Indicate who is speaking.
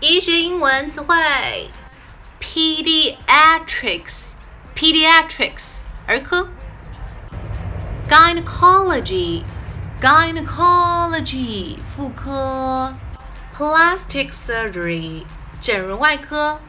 Speaker 1: 医学英文词汇：pediatrics，pediatrics 儿科。；gynecology，gynecology 妇科。；plastic surgery 整容外科。